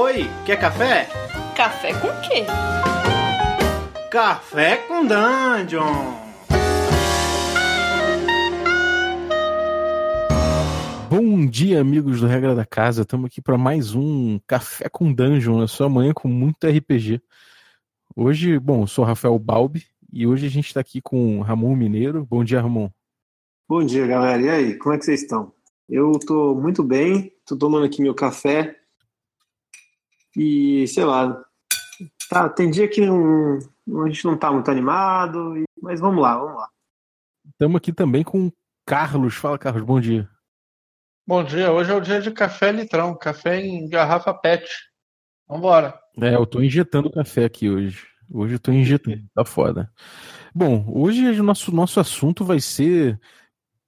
Oi, quer café? Café com quê? Café com Dungeon! Bom dia, amigos do Regra da Casa. Estamos aqui para mais um Café com Dungeon, a sua manhã com muito RPG. Hoje, bom, eu sou Rafael Balbi e hoje a gente está aqui com Ramon Mineiro. Bom dia, Ramon. Bom dia, galera. E aí, como é que vocês estão? Eu estou muito bem, estou tomando aqui meu café e, sei lá, tá, tem dia que não, a gente não está muito animado, mas vamos lá, vamos lá. Estamos aqui também com Carlos. Fala, Carlos, bom dia. Bom dia, hoje é o dia de café litrão, café em garrafa PET. Vambora. É, eu tô injetando café aqui hoje. Hoje eu tô injetando, tá foda. Bom, hoje o nosso, nosso assunto vai ser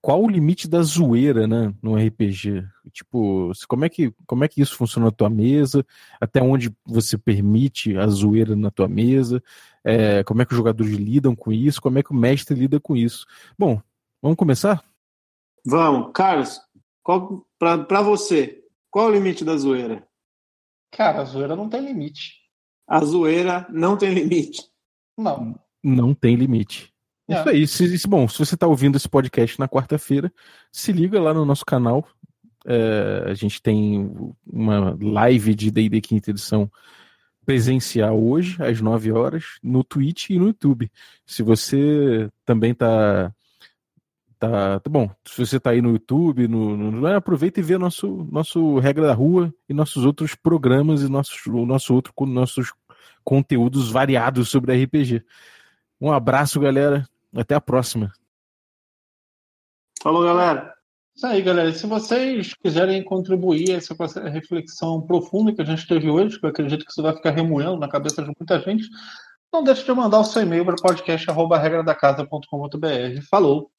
qual o limite da zoeira, né, no RPG? Tipo, como é que, como é que isso funciona na tua mesa? Até onde você permite a zoeira na tua mesa? É, como é que os jogadores lidam com isso? Como é que o mestre lida com isso? Bom, vamos começar? Vamos. Carlos, qual, pra, pra você, qual é o limite da zoeira? Cara, a zoeira não tem limite. A zoeira não tem limite. Não. Não tem limite. É. Isso aí. Se, se, bom, se você está ouvindo esse podcast na quarta-feira, se liga lá no nosso canal. É, a gente tem uma live de D&D quinta edição presencial hoje, às 9 horas, no Twitch e no YouTube. Se você também está Tá, tá, bom. Se você tá aí no YouTube, no, no, aproveita e vê nosso, nosso Regra da Rua e nossos outros programas e nossos, o nosso outro, nossos conteúdos variados sobre RPG. Um abraço, galera. Até a próxima. Falou, galera. Isso aí, galera. Se vocês quiserem contribuir essa reflexão profunda que a gente teve hoje, que eu acredito que isso vai ficar remoendo na cabeça de muita gente, não deixe de mandar o seu e-mail para podcast.regradacasa.com.br. Falou!